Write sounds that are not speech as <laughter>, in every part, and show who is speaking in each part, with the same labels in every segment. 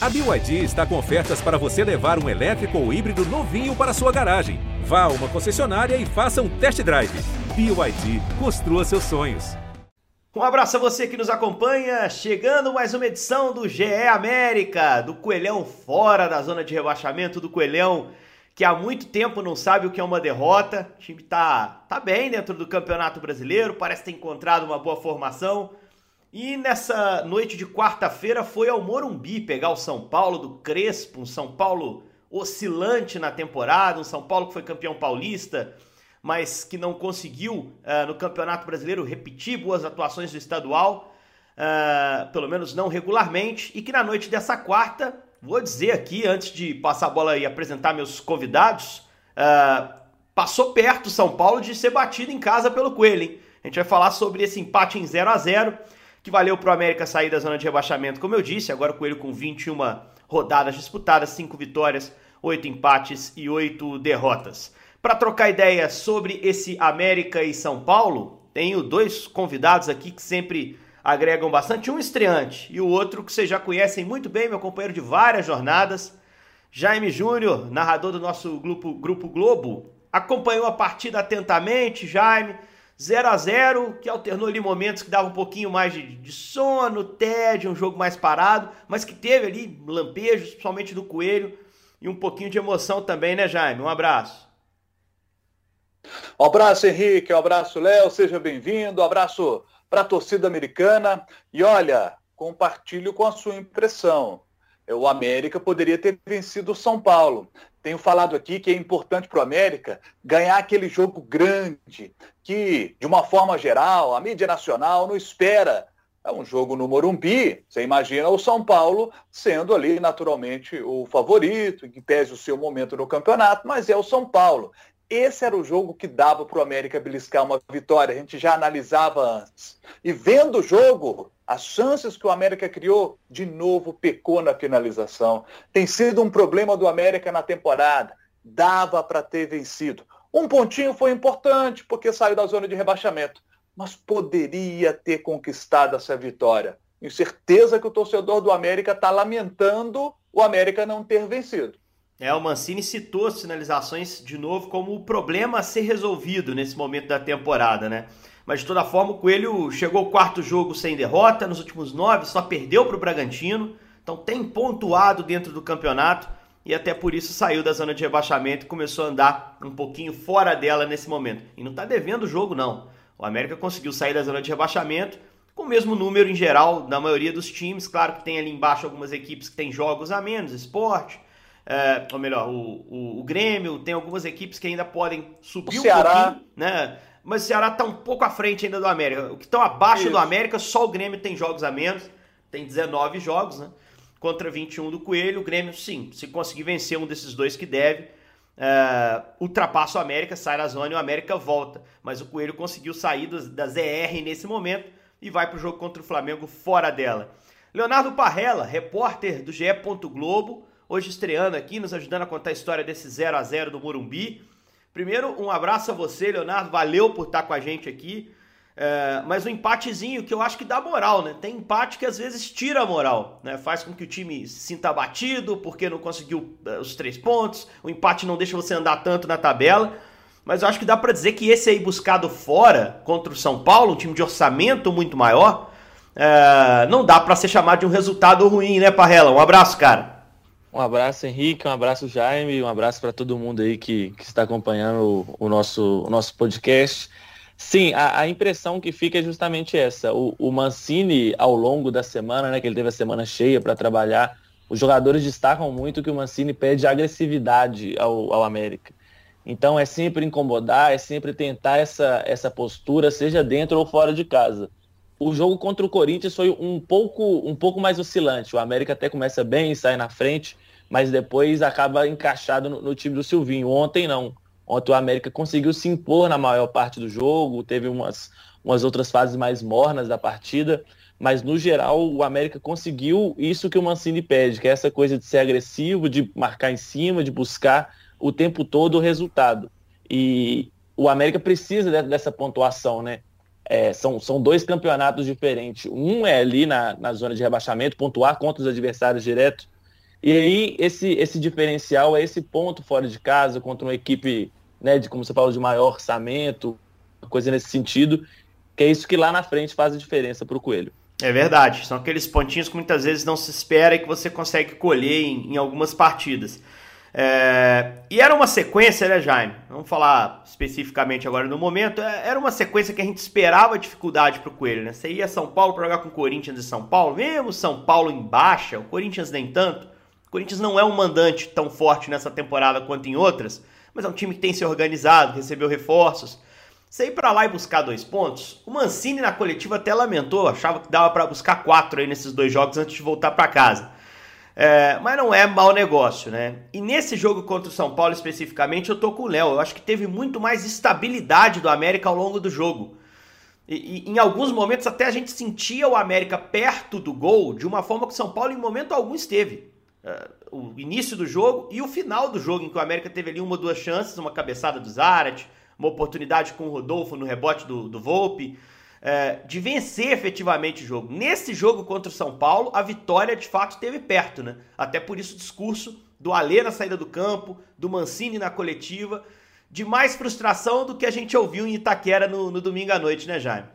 Speaker 1: A BYD está com ofertas para você levar um elétrico ou híbrido novinho para sua garagem. Vá a uma concessionária e faça um test drive. BYD, construa seus sonhos.
Speaker 2: Um abraço a você que nos acompanha, chegando mais uma edição do GE América, do Coelhão fora da zona de rebaixamento, do Coelhão que há muito tempo não sabe o que é uma derrota. O time tá, tá bem dentro do Campeonato Brasileiro, parece ter encontrado uma boa formação. E nessa noite de quarta-feira foi ao Morumbi pegar o São Paulo do Crespo, um São Paulo oscilante na temporada, um São Paulo que foi campeão paulista, mas que não conseguiu uh, no Campeonato Brasileiro repetir boas atuações do estadual, uh, pelo menos não regularmente, e que na noite dessa quarta vou dizer aqui, antes de passar a bola e apresentar meus convidados, uh, passou perto São Paulo de ser batido em casa pelo Coelho. Hein? A gente vai falar sobre esse empate em 0 a 0 que valeu para o América sair da zona de rebaixamento, como eu disse. Agora o Coelho com 21 rodadas disputadas, 5 vitórias, 8 empates e 8 derrotas. Para trocar ideia sobre esse América e São Paulo, tenho dois convidados aqui que sempre agregam bastante. Um estreante e o outro que vocês já conhecem muito bem, meu companheiro de várias jornadas, Jaime Júnior, narrador do nosso grupo, grupo Globo. Acompanhou a partida atentamente, Jaime. 0 a 0 que alternou ali momentos que dava um pouquinho mais de, de sono, tédio, um jogo mais parado, mas que teve ali lampejos, principalmente do Coelho, e um pouquinho de emoção também, né, Jaime? Um abraço.
Speaker 3: Um abraço, Henrique. Um abraço, Léo. Seja bem-vindo. Um abraço para a torcida americana. E olha, compartilho com a sua impressão. O América poderia ter vencido o São Paulo. Tenho falado aqui que é importante para o América ganhar aquele jogo grande, que, de uma forma geral, a mídia nacional não espera. É um jogo no Morumbi, você imagina o São Paulo sendo ali naturalmente o favorito, que pese o seu momento no campeonato, mas é o São Paulo. Esse era o jogo que dava para o América beliscar uma vitória. A gente já analisava antes. E vendo o jogo, as chances que o América criou, de novo pecou na finalização. Tem sido um problema do América na temporada. Dava para ter vencido. Um pontinho foi importante, porque saiu da zona de rebaixamento. Mas poderia ter conquistado essa vitória. Tenho certeza que o torcedor do América está lamentando o América não ter vencido.
Speaker 2: É, o Mancini citou as sinalizações de novo como o problema a ser resolvido nesse momento da temporada, né? Mas de toda forma, o Coelho chegou ao quarto jogo sem derrota, nos últimos nove só perdeu para o Bragantino, então tem pontuado dentro do campeonato e até por isso saiu da zona de rebaixamento e começou a andar um pouquinho fora dela nesse momento. E não está devendo o jogo, não. O América conseguiu sair da zona de rebaixamento com o mesmo número em geral da maioria dos times. Claro que tem ali embaixo algumas equipes que têm jogos a menos, esporte, é, ou melhor, o, o, o, Grêmio, tem algumas equipes que ainda podem subir o Ceará. um pouquinho, né? Mas o Ceará está um pouco à frente ainda do América. O que estão abaixo Isso. do América, só o Grêmio tem jogos a menos, tem 19 jogos, né? Contra 21 do Coelho. O Grêmio, sim, se conseguir vencer um desses dois que deve, é, ultrapassa o América, sai da zona e o América volta. Mas o Coelho conseguiu sair da ZR nesse momento e vai para o jogo contra o Flamengo fora dela. Leonardo Parrella, repórter do GE. Globo, hoje estreando aqui, nos ajudando a contar a história desse 0 a 0 do Morumbi. Primeiro, um abraço a você, Leonardo, valeu por estar com a gente aqui. É, mas um empatezinho que eu acho que dá moral, né? Tem empate que às vezes tira a moral, né? Faz com que o time se sinta abatido porque não conseguiu uh, os três pontos. O empate não deixa você andar tanto na tabela. Mas eu acho que dá para dizer que esse aí buscado fora contra o São Paulo, um time de orçamento muito maior, é, não dá para ser chamado de um resultado ruim, né, Parrela? Um abraço, cara.
Speaker 4: Um abraço, Henrique, um abraço, Jaime, um abraço para todo mundo aí que, que está acompanhando o, o, nosso, o nosso podcast. Sim, a, a, impressão que fica é justamente essa. O, o, Mancini, ao longo da semana, né, que ele teve a semana cheia para trabalhar, os jogadores destacam muito que o Mancini pede agressividade ao, ao América. Então é sempre incomodar, é sempre tentar essa, essa postura, seja dentro ou fora de casa. O jogo contra o Corinthians foi um pouco, um pouco mais oscilante. O América até começa bem, sai na frente, mas depois acaba encaixado no, no time do Silvinho. Ontem não. Ontem o América conseguiu se impor na maior parte do jogo, teve umas, umas outras fases mais mornas da partida, mas no geral o América conseguiu isso que o Mancini pede, que é essa coisa de ser agressivo, de marcar em cima, de buscar o tempo todo o resultado. E o América precisa dessa pontuação, né? É, são, são dois campeonatos diferentes. Um é ali na, na zona de rebaixamento, pontuar contra os adversários direto, E aí, esse, esse diferencial é esse ponto fora de casa contra uma equipe, né, de como você falou, de maior orçamento, coisa nesse sentido, que é isso que lá na frente faz a diferença para o Coelho.
Speaker 2: É verdade, são aqueles pontinhos que muitas vezes não se espera e que você consegue colher em, em algumas partidas. É, e era uma sequência, né, Jaime? Vamos falar especificamente agora no momento. É, era uma sequência que a gente esperava dificuldade para o Coelho, né? Você ia São Paulo para jogar com o Corinthians e São Paulo, mesmo São Paulo em baixa, o Corinthians nem tanto. O Corinthians não é um mandante tão forte nessa temporada quanto em outras, mas é um time que tem se organizado, recebeu reforços. Você ir para lá e buscar dois pontos, o Mancini na coletiva até lamentou, achava que dava para buscar quatro aí nesses dois jogos antes de voltar para casa. É, mas não é mau negócio, né? E nesse jogo contra o São Paulo especificamente, eu tô com o Léo. Eu acho que teve muito mais estabilidade do América ao longo do jogo. E, e, em alguns momentos até a gente sentia o América perto do gol de uma forma que o São Paulo em momento algum esteve. É, o início do jogo e o final do jogo, em que o América teve ali uma ou duas chances, uma cabeçada do Zarat, uma oportunidade com o Rodolfo no rebote do, do Volpe é, de vencer efetivamente o jogo. Nesse jogo contra o São Paulo, a vitória de fato esteve perto, né? Até por isso o discurso do Alê na saída do campo, do Mancini na coletiva, de mais frustração do que a gente ouviu em Itaquera no, no domingo à noite, né, Jaime?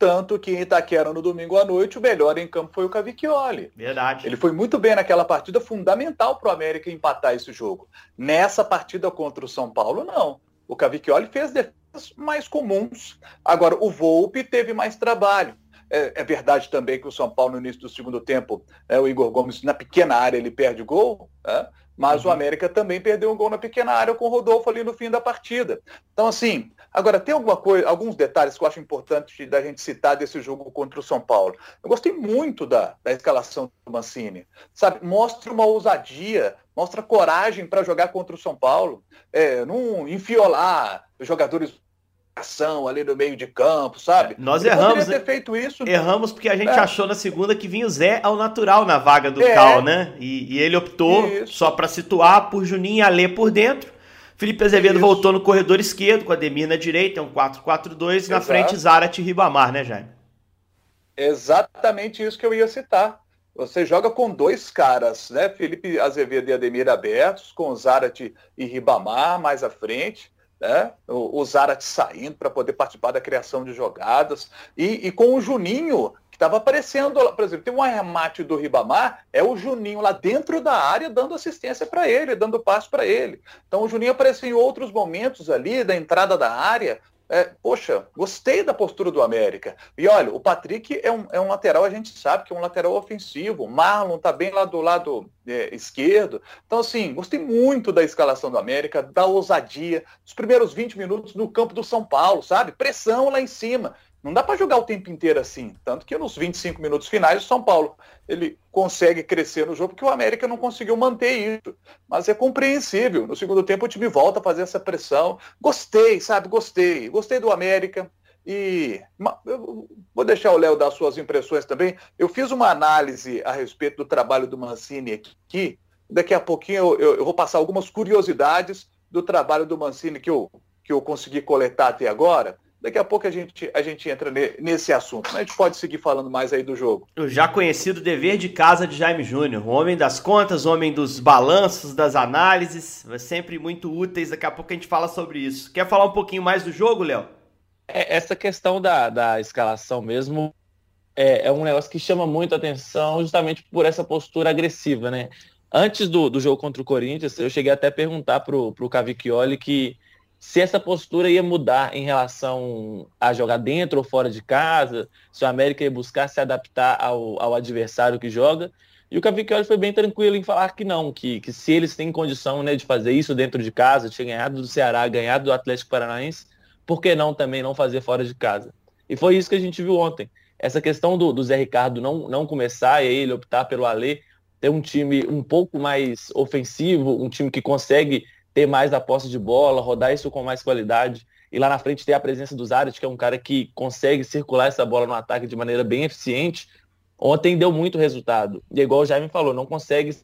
Speaker 3: Tanto que em Itaquera no domingo à noite, o melhor em campo foi o Cavicchioli.
Speaker 2: Verdade.
Speaker 3: Ele foi muito bem naquela partida, fundamental para o América empatar esse jogo. Nessa partida contra o São Paulo, não. O Cavicchioli fez mais comuns. Agora, o Volpe teve mais trabalho. É, é, verdade também que o São Paulo, no início do segundo tempo, é, o Igor Gomes, na pequena área, ele perde gol, é, mas uhum. o América também perdeu um gol na pequena área com o Rodolfo ali no fim da partida. Então, assim, agora tem alguma coisa, alguns detalhes que eu acho importante da gente citar desse jogo contra o São Paulo. Eu gostei muito da, da escalação do Mancini, sabe? Mostra uma ousadia, mostra coragem para jogar contra o São Paulo, é, não enfiolar jogadores ação ali no meio de campo, sabe?
Speaker 2: Nós Ele erramos.
Speaker 3: ter feito isso.
Speaker 2: Erramos porque a gente é. achou na segunda que vinha o Zé ao natural na vaga do é. Cal, né? E, e ele optou isso. só para situar por Juninho e Alê por dentro. Felipe Azevedo isso. voltou no corredor esquerdo com a Demir na direita, é um 4-4-2, na frente Zarat e Ribamar, né, Jaime?
Speaker 3: Exatamente isso que eu ia citar. Você joga com dois caras, né? Felipe Azevedo e Ademir abertos, com Zarat e Ribamar mais à frente né? o, o Zarat saindo para poder participar da criação de jogadas, e, e com o Juninho, estava aparecendo, por exemplo, tem um arremate do Ribamar, é o Juninho lá dentro da área dando assistência para ele, dando passo para ele. Então o Juninho apareceu em outros momentos ali, da entrada da área, é, poxa, gostei da postura do América. E olha, o Patrick é um, é um lateral, a gente sabe que é um lateral ofensivo. O Marlon tá bem lá do lado é, esquerdo. Então, assim, gostei muito da escalação do América, da ousadia, dos primeiros 20 minutos no campo do São Paulo, sabe? Pressão lá em cima. Não dá para jogar o tempo inteiro assim. Tanto que nos 25 minutos finais, o São Paulo ele consegue crescer no jogo, porque o América não conseguiu manter isso. Mas é compreensível. No segundo tempo, o time volta a fazer essa pressão. Gostei, sabe? Gostei. Gostei do América. E vou deixar o Léo dar suas impressões também. Eu fiz uma análise a respeito do trabalho do Mancini aqui. Daqui a pouquinho eu, eu, eu vou passar algumas curiosidades do trabalho do Mancini que eu, que eu consegui coletar até agora. Daqui a pouco a gente, a gente entra nesse assunto. A gente pode seguir falando mais aí do jogo.
Speaker 2: O já conhecido dever de casa de Jaime Júnior. Homem das contas, homem dos balanços, das análises. Sempre muito úteis. Daqui a pouco a gente fala sobre isso. Quer falar um pouquinho mais do jogo, Léo?
Speaker 4: É, essa questão da, da escalação mesmo é, é um negócio que chama muito atenção justamente por essa postura agressiva, né? Antes do, do jogo contra o Corinthians, eu cheguei até a perguntar pro, pro Cavicchioli que se essa postura ia mudar em relação a jogar dentro ou fora de casa, se o América ia buscar se adaptar ao, ao adversário que joga. E o Cavicchioli foi bem tranquilo em falar que não, que, que se eles têm condição né, de fazer isso dentro de casa, ter ganhado do Ceará, ganhado do Atlético Paranaense, por que não também não fazer fora de casa? E foi isso que a gente viu ontem. Essa questão do, do Zé Ricardo não, não começar e ele optar pelo Alê, ter um time um pouco mais ofensivo, um time que consegue ter mais a posse de bola, rodar isso com mais qualidade. E lá na frente ter a presença do Zaret, que é um cara que consegue circular essa bola no ataque de maneira bem eficiente. Ontem deu muito resultado. E é igual o Jaime falou, não consegue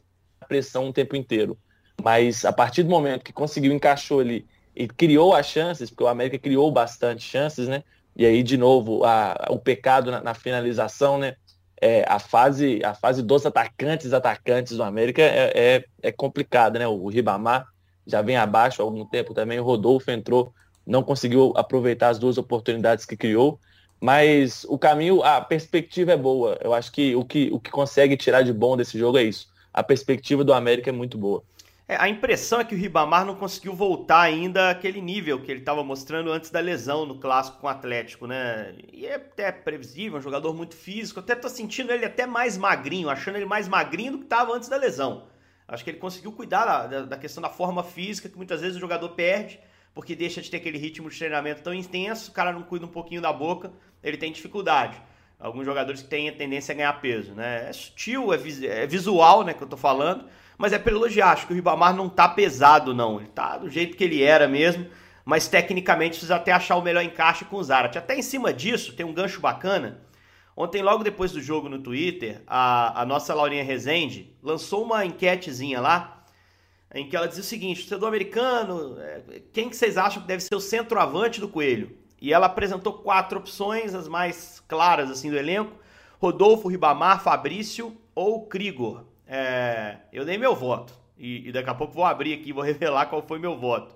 Speaker 4: pressão o tempo inteiro. Mas a partir do momento que conseguiu encaixou ali e criou as chances, porque o América criou bastante chances, né? E aí, de novo, a, o pecado na, na finalização, né? é, a, fase, a fase dos atacantes atacantes do América é, é, é complicada, né? O Ribamar já vem abaixo há algum tempo também, o Rodolfo entrou, não conseguiu aproveitar as duas oportunidades que criou, mas o caminho, a perspectiva é boa. Eu acho que o que, o que consegue tirar de bom desse jogo é isso. A perspectiva do América é muito boa.
Speaker 2: É, a impressão é que o Ribamar não conseguiu voltar ainda àquele nível que ele estava mostrando antes da lesão no clássico com o Atlético, né? E é até previsível, um jogador muito físico. Até tô sentindo ele até mais magrinho, achando ele mais magrinho do que estava antes da lesão. Acho que ele conseguiu cuidar da, da, questão da forma física, que muitas vezes o jogador perde, porque deixa de ter aquele ritmo de treinamento tão intenso, o cara não cuida um pouquinho da boca, ele tem dificuldade. Alguns jogadores que têm a tendência a ganhar peso, né? É sutil, é, é visual, né, que eu tô falando mas é para elogiar. Acho que o Ribamar não tá pesado, não. Ele tá do jeito que ele era mesmo, mas tecnicamente precisa até achar o melhor encaixe com o Zarat. Até em cima disso, tem um gancho bacana. Ontem, logo depois do jogo no Twitter, a, a nossa Laurinha Rezende lançou uma enquetezinha lá, em que ela dizia o seguinte: torcedor americano, é, quem que vocês acham que deve ser o centroavante do Coelho? E ela apresentou quatro opções, as mais claras assim do elenco: Rodolfo, Ribamar, Fabrício ou Krigor é, eu dei meu voto. E, e, daqui a pouco vou abrir aqui, vou <laughs> revelar qual foi meu voto.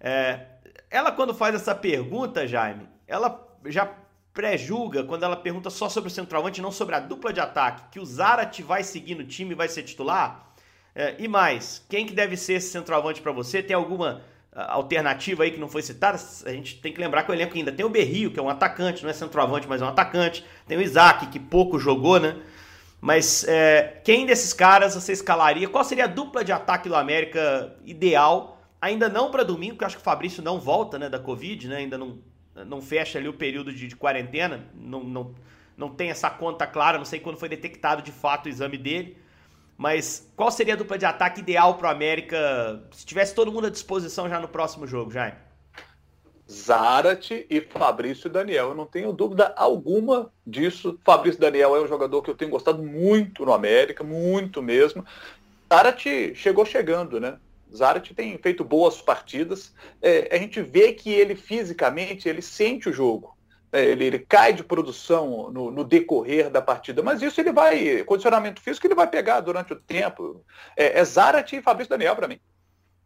Speaker 2: É, ela, quando faz essa pergunta, Jaime, ela já pré-julga quando ela pergunta só sobre o centroavante, não sobre a dupla de ataque, que o Zarat vai seguir no time e vai ser titular. É, e mais, quem que deve ser esse centroavante para você? Tem alguma alternativa aí que não foi citada? A gente tem que lembrar que o elenco ainda tem o Berrio, que é um atacante, não é centroavante, mas é um atacante. Tem o Isaac, que pouco jogou, né? Mas é, quem desses caras você escalaria? Qual seria a dupla de ataque do América ideal? Ainda não para domingo, porque eu acho que o Fabrício não volta né, da Covid, né? ainda não, não fecha ali o período de, de quarentena, não, não, não tem essa conta clara, não sei quando foi detectado de fato o exame dele. Mas qual seria a dupla de ataque ideal para o América se tivesse todo mundo à disposição já no próximo jogo, Jaime?
Speaker 3: Zarate e Fabrício Daniel. Eu não tenho dúvida alguma disso. Fabrício Daniel é um jogador que eu tenho gostado muito no América, muito mesmo. Zarate chegou chegando, né? Zarate tem feito boas partidas. É, a gente vê que ele fisicamente ele sente o jogo. É, ele, ele, cai de produção no, no, decorrer da partida, mas isso ele vai, condicionamento físico ele vai pegar durante o tempo. É, é Zarate e Fabrício Daniel para mim.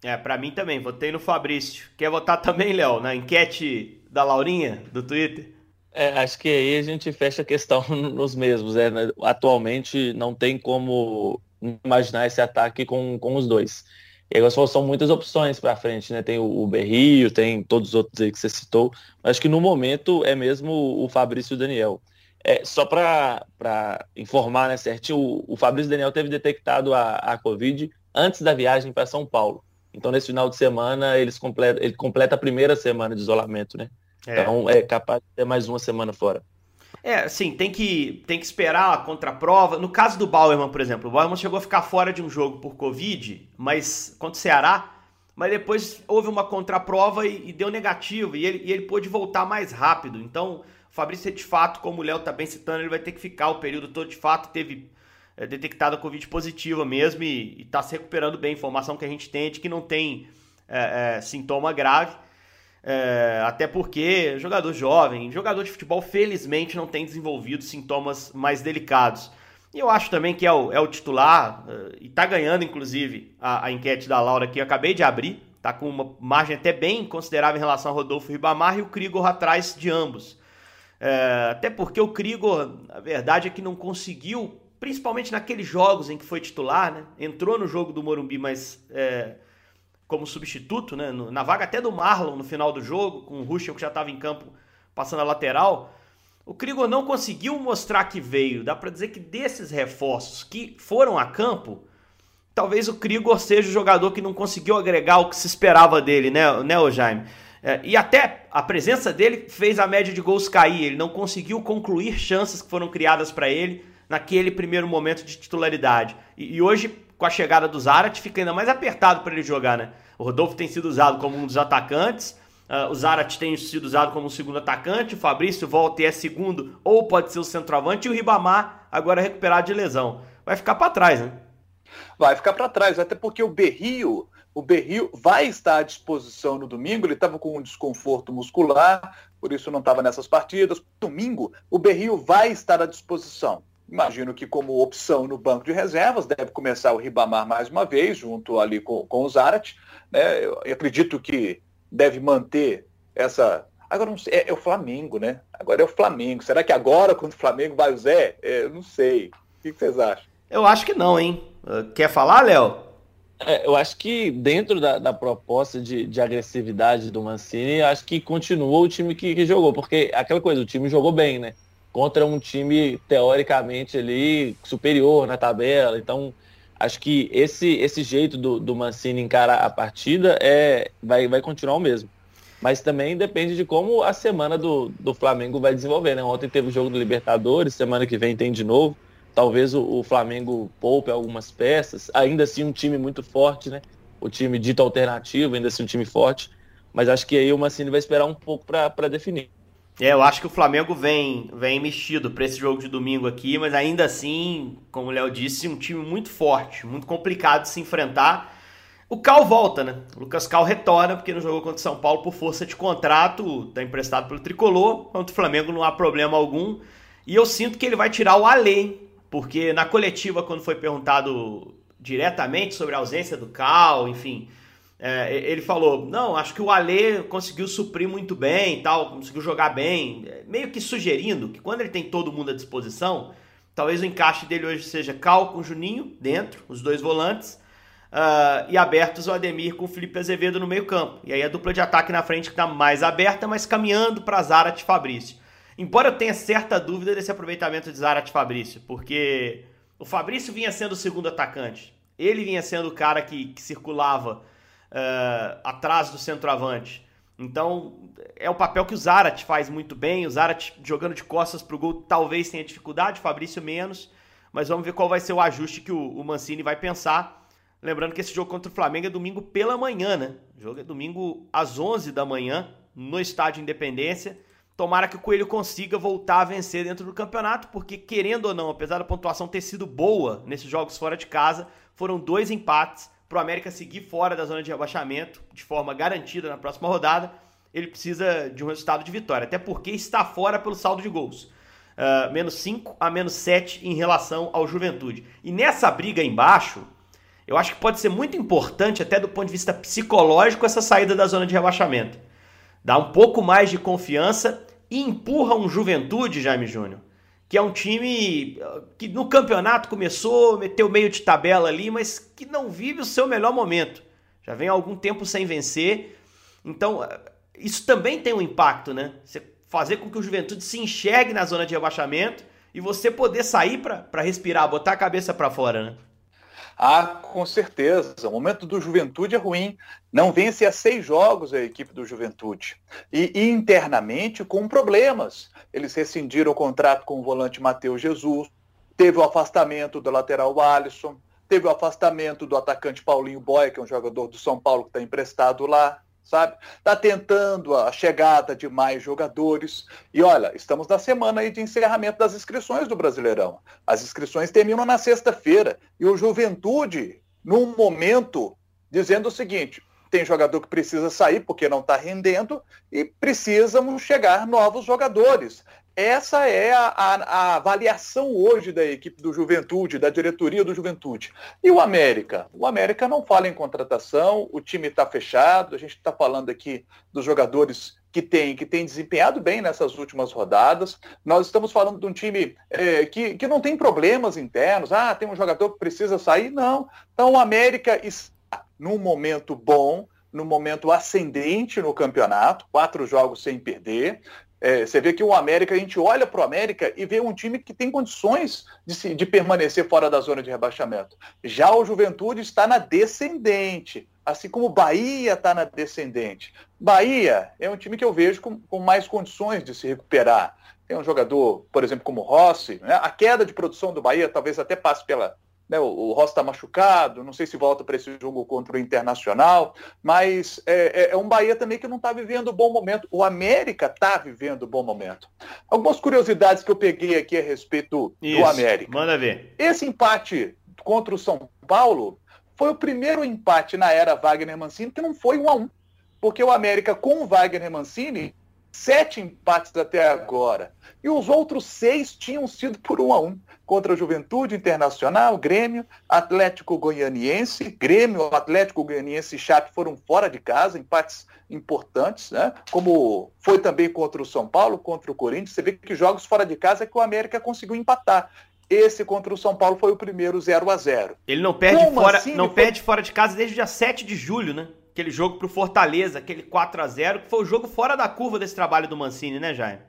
Speaker 2: É, para mim também. Votei no Fabrício. Quer votar também, Léo, na enquete da Laurinha, do Twitter?
Speaker 4: É, acho que aí a gente fecha a questão <laughs> nos mesmos. É, né? Atualmente não tem como imaginar esse ataque com, com os dois. E agora são muitas opções para frente, né? Tem o, Berrio, tem todos os outros aí que você citou. Mas acho que no momento é mesmo o Fabrício e o Daniel. É, só para informar né, certinho, o, o Fabrício Daniel teve detectado a, a Covid antes da viagem para São Paulo. Então, nesse final de semana, eles completa, ele completa a primeira semana de isolamento, né? É. Então, é capaz de ter mais uma semana fora.
Speaker 2: É, sim, tem que, tem que esperar a contraprova. No caso do Bauerman, por exemplo, o Bauerman chegou a ficar fora de um jogo por Covid, mas contra o Ceará, mas depois houve uma contraprova e, e deu negativo, e ele, e ele pôde voltar mais rápido. Então, o Fabrício, de fato, como o Léo tá bem citando, ele vai ter que ficar o período todo, de fato, teve é, detectada Covid positiva mesmo e está se recuperando bem. Informação que a gente tem é de que não tem é, é, sintoma grave. É, até porque jogador jovem, jogador de futebol, felizmente não tem desenvolvido sintomas mais delicados. E eu acho também que é o, é o titular, é, e está ganhando, inclusive, a, a, enquete da Laura que eu acabei de abrir. Está com uma margem até bem considerável em relação ao Rodolfo Ribamar e o Krigor atrás de ambos. É, até porque o Krigor, a verdade é que não conseguiu principalmente naqueles jogos em que foi titular, né? Entrou no jogo do Morumbi, mas é, como substituto, né? Na vaga até do Marlon no final do jogo, com o Ruschel que já estava em campo passando a lateral. O Krigor não conseguiu mostrar que veio. Dá para dizer que desses reforços que foram a campo, talvez o Krigor seja o jogador que não conseguiu agregar o que se esperava dele, né, né Jaime? É, e até a presença dele fez a média de gols cair. Ele não conseguiu concluir chances que foram criadas para ele naquele primeiro momento de titularidade. E, e hoje, com a chegada do Zarat, fica ainda mais apertado para ele jogar, né? O Rodolfo tem sido usado como um dos atacantes, uh, o Zarat tem sido usado como um segundo atacante, o Fabrício volta e é segundo, ou pode ser o centroavante, e o Ribamar agora recuperado de lesão. Vai ficar para trás, né?
Speaker 3: Vai ficar para trás, até porque o Berrio, o Berrio vai estar à disposição no domingo, ele estava com um desconforto muscular, por isso não estava nessas partidas. Domingo, o Berrio vai estar à disposição. Imagino que como opção no banco de reservas deve começar o Ribamar mais uma vez, junto ali com, com o Zarat. Né? Eu, eu acredito que deve manter essa. Agora não sei, é, é, o Flamengo, né? Agora é o Flamengo. Será que agora, quando o Flamengo vai o Zé? É, eu não sei. O que vocês acham?
Speaker 2: Eu acho que não, hein? Quer falar, Léo?
Speaker 4: É, eu acho que dentro da, da proposta de, de, agressividade do Mancini, acho que continuou o time que, que, jogou, porque aquela coisa, o time jogou bem, né? Contra um time teoricamente ali superior na tabela. Então, acho que esse, esse jeito do, do Mancini encarar a partida é, vai, vai continuar o mesmo. Mas também depende de como a semana do, do Flamengo vai desenvolver, né? Ontem teve o jogo do Libertadores, semana que vem tem de novo. Talvez o, o, Flamengo poupe algumas peças. Ainda assim, um time muito forte, né? O time dito alternativo, ainda assim, um time forte. Mas acho que aí o Mancini vai esperar um pouco para definir.
Speaker 2: É, eu acho que o Flamengo vem, vem mexido para esse jogo de domingo aqui, mas ainda assim, como o Léo disse, um time muito forte, muito complicado de se enfrentar. O Cal volta, né? O Lucas Cal retorna, porque não jogou contra o São Paulo por força de contrato, tá emprestado pelo Tricolor, contra o Flamengo não há problema algum. E eu sinto que ele vai tirar o Alê porque na coletiva, quando foi perguntado diretamente sobre a ausência do Cal, enfim, é, ele falou: não, acho que o Alê conseguiu suprir muito bem tal, conseguiu jogar bem, é, meio que sugerindo que quando ele tem todo mundo à disposição, talvez o encaixe dele hoje seja Cal com Juninho dentro, os dois volantes. Uh, e abertos o Ademir com o Felipe Azevedo no meio campo. E aí a dupla de ataque na frente que está mais aberta, mas caminhando para Zarat Fabrício. Embora eu tenha certa dúvida desse aproveitamento de Zarat Fabrício, porque o Fabrício vinha sendo o segundo atacante. Ele vinha sendo o cara que, que circulava uh, atrás do centroavante. Então, é o papel que o Zarat faz muito bem. O Zarat jogando de costas para o gol talvez tenha dificuldade, Fabrício menos. Mas vamos ver qual vai ser o ajuste que o, o Mancini vai pensar. Lembrando que esse jogo contra o Flamengo é domingo pela manhã, né? O jogo é domingo às 11 da manhã, no Estádio Independência. Tomara que o Coelho consiga voltar a vencer dentro do campeonato, porque querendo ou não, apesar da pontuação ter sido boa nesses jogos fora de casa, foram dois empates para o América seguir fora da zona de rebaixamento de forma garantida na próxima rodada. Ele precisa de um resultado de vitória, até porque está fora pelo saldo de gols. Uh, menos 5 a menos 7 em relação ao Juventude. E nessa briga embaixo, eu acho que pode ser muito importante, até do ponto de vista psicológico, essa saída da zona de rebaixamento. Dá um pouco mais de confiança e empurra um Juventude, Jaime Júnior, que é um time uh, que no campeonato começou, meteu meio de tabela ali, mas que não vive o seu melhor momento. Já vem algum tempo sem vencer. Então, uh, isso também tem um impacto, né? Você fazer com que o Juventude se enxergue na zona de rebaixamento e você poder sair para respirar, botar a cabeça para fora, né?
Speaker 3: Ah, com certeza. O momento do Juventude é ruim. Não vence há seis jogos a equipe do Juventude. E internamente com problemas. Eles rescindiram o contrato com o volante Matheus Jesus. Teve o afastamento do lateral Alisson. Teve o afastamento do atacante Paulinho Boia, que é um jogador do São Paulo que está emprestado lá sabe? Está tentando a chegada de mais jogadores. E olha, estamos na semana aí de encerramento das inscrições do Brasileirão. As inscrições terminam na sexta-feira. E o Juventude, num momento, dizendo o seguinte: tem jogador que precisa sair porque não está rendendo e precisam chegar novos jogadores. Essa é a, a, a, avaliação hoje da equipe do Juventude, da diretoria do Juventude. E o América? O América não fala em contratação, o time está fechado, a gente está falando aqui dos jogadores que tem, que tem desempenhado bem nessas últimas rodadas. Nós estamos falando de um time é, que, que não tem problemas internos. Ah, tem um jogador que precisa sair. Não. Então o América está num momento bom, no momento ascendente no campeonato, quatro jogos sem perder. É, você vê que o América, a gente olha para o América e vê um time que tem condições de, se, de permanecer fora da zona de rebaixamento. Já o Juventude está na descendente, assim como o Bahia está na descendente. Bahia é um time que eu vejo com, com mais condições de se recuperar. Tem um jogador, por exemplo, como Rossi. Né? A queda de produção do Bahia talvez até passe pela, né, o, Rossi está machucado, não sei se volta para esse jogo contra o Internacional, mas é, é, é um Bahia também que não está vivendo um bom momento. O América está vivendo um bom momento. Algumas curiosidades que eu peguei aqui a respeito Isso, do América.
Speaker 2: Manda ver.
Speaker 3: Esse empate contra o São Paulo foi o primeiro empate na era Wagner Mancini que não foi um a um. Porque o América com o Wagner Mancini sete empates até agora. E os outros seis tinham sido por um a um. Contra a Juventude Internacional, Grêmio, Atlético Goianiense, Grêmio, Atlético Goianiense e Chape foram fora de casa, empates importantes, né? Como foi também contra o São Paulo, contra o Corinthians. Você vê que jogos fora de casa é que o América conseguiu empatar. Esse contra o São Paulo foi o primeiro 0 a 0
Speaker 2: Ele não perde, fora, assim, não foi... perde fora de casa desde o dia 7 de julho, né? Aquele jogo pro Fortaleza, aquele 4 a 0 que foi o jogo fora da curva desse trabalho do Mancini, né, Jair?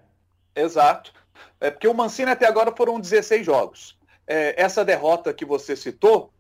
Speaker 3: Exato. É porque o Mancini até agora foram 16 jogos. É, essa derrota que você citou,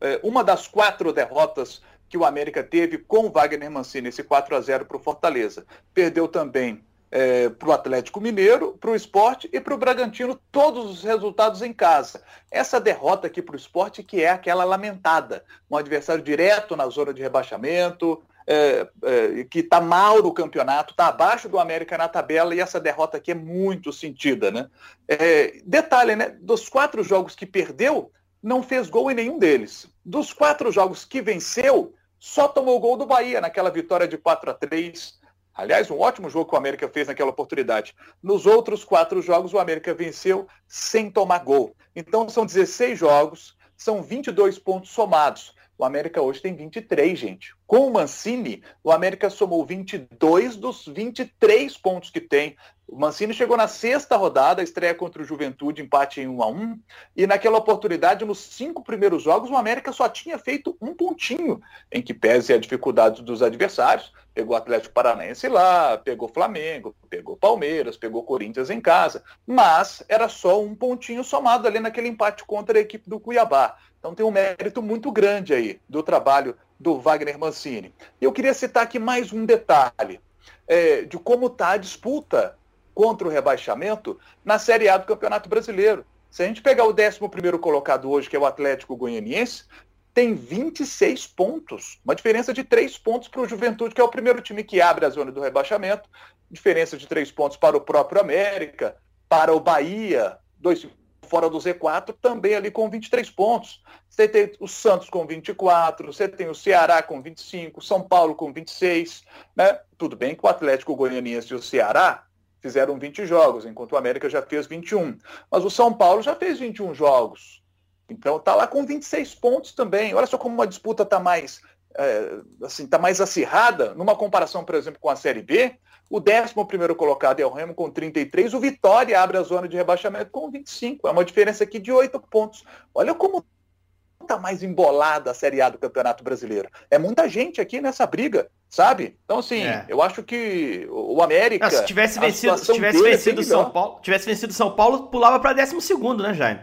Speaker 3: é, uma das quatro derrotas que o América teve com o Wagner Mancini, esse 4 a 0 para o Fortaleza. Perdeu também é, para o Atlético Mineiro, para o esporte e para o Bragantino, todos os resultados em casa. Essa derrota aqui para o esporte que é aquela lamentada, um adversário direto na zona de rebaixamento, é, é, que está mal no campeonato, está abaixo do América na tabela e essa derrota aqui é muito sentida. Né? É, detalhe, né? dos quatro jogos que perdeu, não fez gol em nenhum deles. Dos quatro jogos que venceu, só tomou gol do Bahia naquela vitória de 4 a 3 Aliás, um ótimo jogo que o América fez naquela oportunidade. Nos outros quatro jogos, o América venceu sem tomar gol. Então, são 16 jogos, são 22 pontos somados. O América hoje tem 23, gente. Com o Mancini, o América somou 22 dos 23 pontos que tem. O Mancini chegou na sexta rodada, estreia contra o Juventude, empate em 1 a 1 E naquela oportunidade, nos cinco primeiros jogos, o América só tinha feito um pontinho, em que pese a dificuldade dos adversários. Pegou o Atlético Paranaense lá, pegou Flamengo, pegou Palmeiras, pegou Corinthians em casa. Mas era só um pontinho somado ali naquele empate contra a equipe do Cuiabá. Então tem um mérito muito grande aí do trabalho do Wagner Mancini. Eu queria citar aqui mais um detalhe é, de como está a disputa contra o rebaixamento na Série A do Campeonato Brasileiro. Se a gente pegar o 11 colocado hoje, que é o Atlético Goianiense, tem 26 pontos, uma diferença de 3 pontos para o Juventude, que é o primeiro time que abre a zona do rebaixamento, diferença de 3 pontos para o próprio América, para o Bahia, dois fora do Z4, também ali com 23 pontos. Você tem o Santos com 24, você tem o Ceará com 25, São Paulo com 26, né? Tudo bem que o Atlético Goianiense e o Ceará fizeram 20 jogos, enquanto o América já fez 21. Mas o São Paulo já fez 21 jogos. Então tá lá com 26 pontos também. Olha só como uma disputa está mais, é, assim, tá mais acirrada, numa comparação, por exemplo, com a Série B. O 11 colocado é o Remo com 33, o Vitória abre a zona de rebaixamento com 25. É uma diferença aqui de 8 pontos. Olha como está mais embolada a Série A do Campeonato Brasileiro. É muita gente aqui nessa briga, sabe? Então, assim, é. eu acho que o América. Não,
Speaker 2: se tivesse vencido, se tivesse vencido São Paulo, tivesse vencido São Paulo, pulava para 12 segundo, né, Jaime?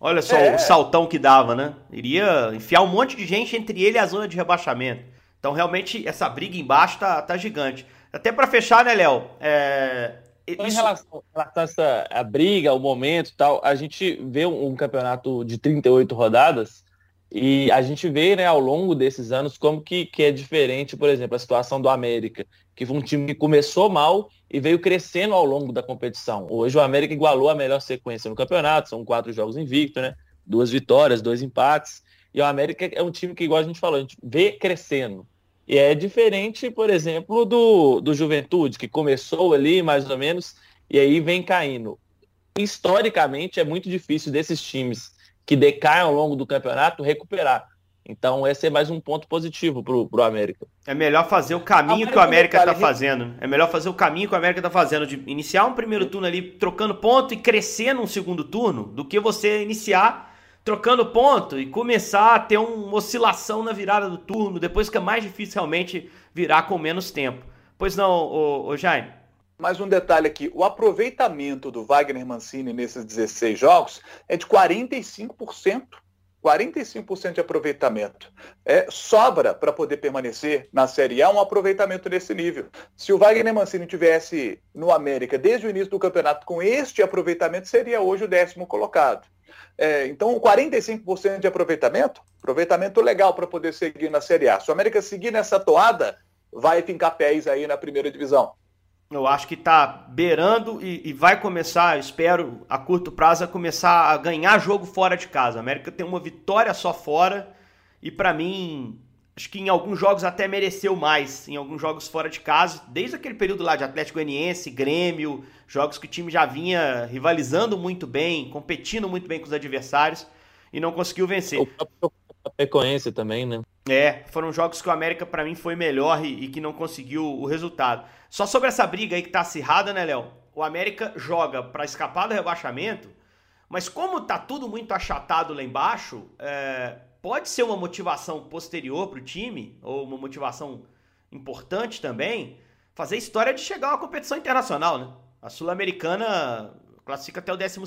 Speaker 2: Olha só é. o saltão que dava, né? Iria enfiar um monte de gente entre ele e a zona de rebaixamento. Então, realmente, essa briga embaixo tá, tá gigante. Até para fechar, né, Léo? É...
Speaker 4: Isso... Em relação, em relação a essa a briga, o momento e tal, a gente vê um, um, campeonato de 38 rodadas e a gente vê né, ao longo desses anos como que, que é diferente, por exemplo, a situação do América, que foi um time que começou mal e veio crescendo ao longo da competição. Hoje o América igualou a melhor sequência no campeonato, são quatro jogos invictos, né? Duas vitórias, dois empates. E o América é um time que, igual a gente falou, a gente vê crescendo. E é diferente, por exemplo, do, do Juventude, que começou ali mais ou menos e aí vem caindo. Historicamente é muito difícil desses times que decaem ao longo do campeonato recuperar. Então, esse é mais um ponto positivo para o América.
Speaker 2: É melhor fazer o caminho que o América está fazendo. É melhor fazer o caminho que o América está fazendo, de iniciar um primeiro turno ali trocando ponto e crescer num segundo turno, do que você iniciar trocando ponto e começar a ter uma oscilação na virada do turno, depois fica mais difícil realmente virar com menos tempo. Pois não, ô Jaime?
Speaker 3: Mais um detalhe aqui, o aproveitamento do Wagner Mancini nesses 16 jogos é de 45%. 45% de aproveitamento. É, sobra para poder permanecer na Série A um aproveitamento desse nível. Se o Wagner Mancini tivesse no América desde o início do campeonato com este aproveitamento, seria hoje o décimo colocado. É, então, 45% de aproveitamento, aproveitamento legal para poder seguir na Série A. Se o América seguir nessa toada, vai fincar pés aí na primeira divisão.
Speaker 2: Eu acho que está beirando e, e, vai começar, espero, a curto prazo, a começar a ganhar jogo fora de casa. A América tem uma vitória só fora e, para mim, acho que em alguns jogos até mereceu mais, em alguns jogos fora de casa, desde aquele período lá de Atlético Goianiense, Grêmio, jogos que o time já vinha rivalizando muito bem, competindo muito bem com os adversários e não conseguiu vencer. O próprio
Speaker 4: Chapecoense também, né?
Speaker 2: É, foram jogos que o América para mim foi melhor e, e, que não conseguiu o resultado. Só sobre essa briga aí que tá acirrada, né, Léo? O América joga para escapar do rebaixamento, mas como tá tudo muito achatado lá embaixo, é, pode ser uma motivação posterior para o time, ou uma motivação importante também, fazer história de chegar a uma competição internacional, né? A Sul-Americana classifica até o 12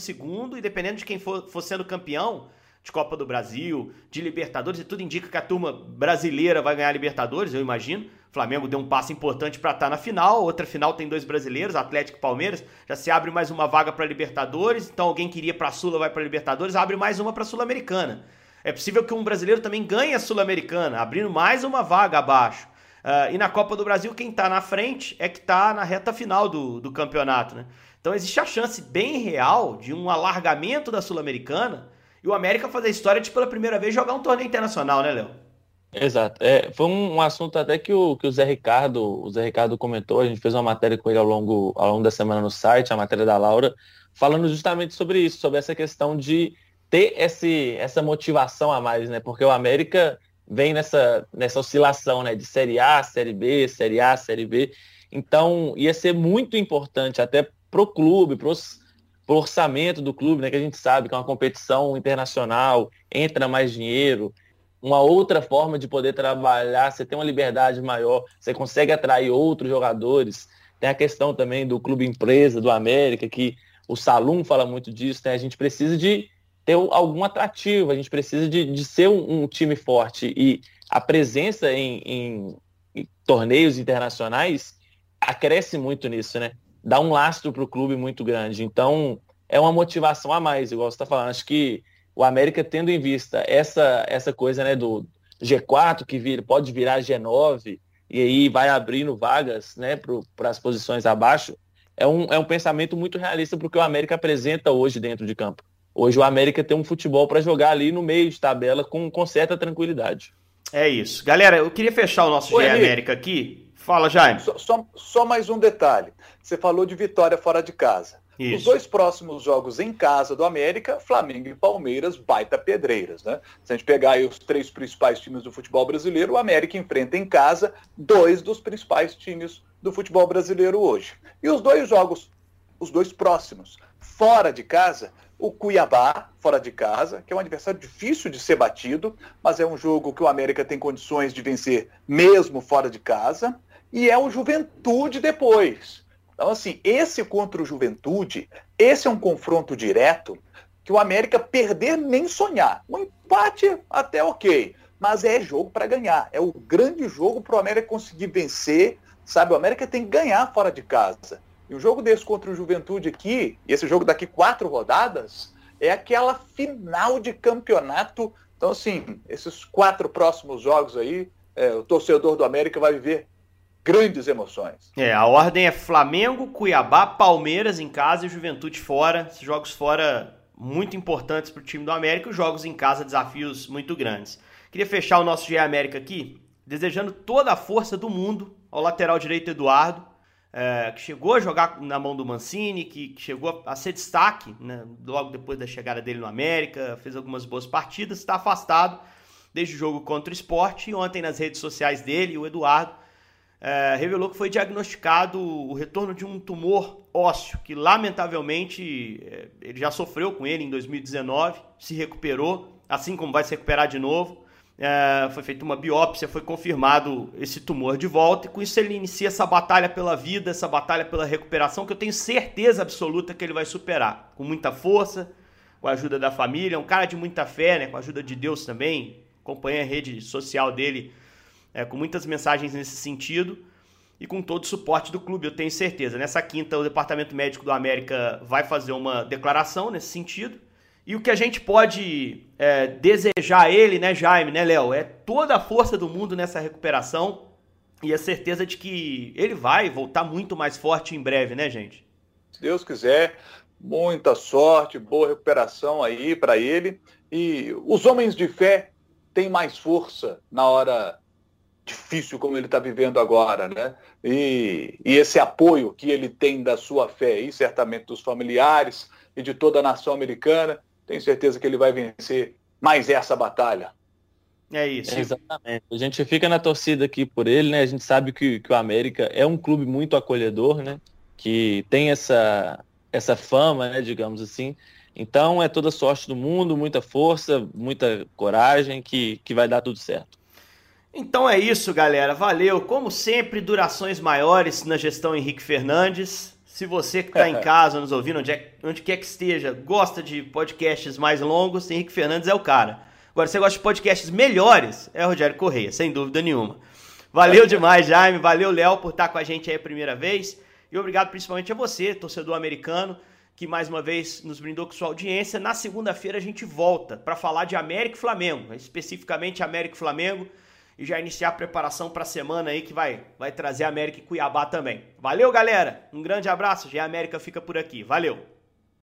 Speaker 2: e dependendo de quem for, for sendo campeão de Copa do Brasil, de Libertadores, e tudo indica que a turma brasileira vai ganhar Libertadores, eu imagino. O Flamengo deu um passo importante para estar tá na final, outra final tem dois brasileiros, Atlético e Palmeiras, já se abre mais uma vaga para Libertadores, então alguém que iria para a Sula vai para Libertadores, abre mais uma para Sul-Americana. É possível que um brasileiro também ganhe a Sul-Americana, abrindo mais uma vaga abaixo. Uh, e na Copa do Brasil, quem está na frente é que está na reta final do, do campeonato. Né? Então existe a chance bem real de um alargamento da Sul-Americana e o América fazer a história de pela primeira vez jogar um torneio internacional, né, Léo?
Speaker 4: Exato. É, foi um, assunto até que o, que o Zé Ricardo, o Zé Ricardo comentou, a gente fez uma matéria com ele ao longo, ao longo da semana no site, a matéria da Laura, falando justamente sobre isso, sobre essa questão de ter esse, essa motivação a mais, né? Porque o América vem nessa, nessa oscilação, né? De Série A, Série B, Série A, Série B. Então, ia ser muito importante até pro clube, pros, pro orçamento do clube, né? Que a gente sabe que é uma competição internacional, entra mais dinheiro, uma outra forma de poder trabalhar, você tem uma liberdade maior, você consegue atrair outros jogadores. Tem a questão também do clube empresa, do América, que o Salum fala muito disso, né? A gente precisa de ter algum atrativo, a gente precisa de, de ser um, um, time forte e a presença em, em, em, torneios internacionais acresce muito nisso, né? Dá um lastro para o clube muito grande. Então, é uma motivação a mais, igual você está falando. Acho que o América tendo em vista essa, essa coisa né, do G4 que vira, pode virar G9 e aí vai abrindo vagas né, para as posições abaixo, é um, é um pensamento muito realista para o que o América apresenta hoje dentro de campo. Hoje o América tem um futebol para jogar ali no meio de tabela com, com certa tranquilidade.
Speaker 2: É isso. Galera, eu queria fechar o nosso Oi, GE América aqui. Fala, Jaime.
Speaker 3: Só, só, só, mais um detalhe. Você falou de vitória fora de casa. Isso. Os dois próximos jogos em casa do América, Flamengo e Palmeiras, baita pedreiras, né? Se a gente pegar aí os três principais times do futebol brasileiro, o América enfrenta em casa dois dos principais times do futebol brasileiro hoje. E os dois jogos, os dois próximos, fora de casa, o Cuiabá, fora de casa, que é um adversário difícil de ser batido, mas é um jogo que o América tem condições de vencer mesmo fora de casa, e é o Juventude depois. Então, assim, esse contra o Juventude, esse é um confronto direto que o América perder nem sonhar. Um empate até ok, mas é jogo para ganhar. É o grande jogo para o América conseguir vencer, sabe? O América tem que ganhar fora de casa. E um jogo desse contra o Juventude aqui, e esse jogo daqui quatro rodadas, é aquela final de campeonato. Então, assim, esses quatro próximos jogos aí, é, o torcedor do América vai viver grandes emoções.
Speaker 2: É, a ordem é Flamengo, Cuiabá, Palmeiras em casa e Juventude fora. Esses jogos fora muito importantes para o time do América, os jogos em casa, desafios muito grandes. Queria fechar o nosso GE América aqui, desejando toda a força do mundo ao lateral direito Eduardo é, que chegou a jogar na mão do Mancini, que, que chegou a, a, ser destaque né, logo depois da chegada dele no América, fez algumas boas partidas, está afastado desde o jogo contra o esporte. E ontem nas redes sociais dele, o Eduardo é, revelou que foi diagnosticado o retorno de um tumor ósseo, que lamentavelmente é, ele já sofreu com ele em 2019, se recuperou, assim como vai se recuperar de novo é, foi feita uma biópsia, foi confirmado esse tumor de volta, e com isso ele inicia essa batalha pela vida, essa batalha pela recuperação, que eu tenho certeza absoluta que ele vai superar, com muita força, com a ajuda da família, é um cara de muita fé, né, com a ajuda de Deus também, acompanha a rede social dele é, com muitas mensagens nesse sentido e com todo o suporte do clube, eu tenho certeza. Nessa quinta, o Departamento Médico do América vai fazer uma declaração nesse sentido. E o que a gente pode é, desejar a ele, né, Jaime, né, Léo, é toda a força do mundo nessa recuperação e a certeza de que ele vai voltar muito mais forte em breve, né, gente?
Speaker 3: Se Deus quiser, muita sorte, boa recuperação aí para ele. E os homens de fé têm mais força na hora difícil como ele está vivendo agora, né? E, e, esse apoio que ele tem da sua fé e certamente dos familiares e de toda a nação americana, tenho certeza que ele vai vencer mais essa batalha.
Speaker 4: É isso. É, exatamente. A gente fica na torcida aqui por ele, né? A gente sabe que, que o América é um clube muito acolhedor, né? Que tem essa, essa fama, né? Digamos assim. Então é toda sorte do mundo, muita força, muita coragem, que, que vai dar tudo certo.
Speaker 2: Então é isso, galera. Valeu. Como sempre, durações maiores na gestão Henrique Fernandes. Se você que está em casa nos ouvindo, onde, é, onde quer que esteja, gosta de podcasts mais longos, Henrique Fernandes é o cara. Agora, se você gosta de podcasts melhores, é o Rogério Correia, sem dúvida nenhuma. Valeu demais, Jaime. Valeu, Léo, por estar com a gente aí a primeira vez. E obrigado principalmente a você, torcedor americano, que mais uma vez nos brindou com sua audiência. Na segunda-feira a gente volta para falar de América e Flamengo, especificamente América e Flamengo e já iniciar a preparação para a semana aí que vai, vai trazer América e Cuiabá também. Valeu, galera. Um grande abraço. Já a América fica por aqui. Valeu.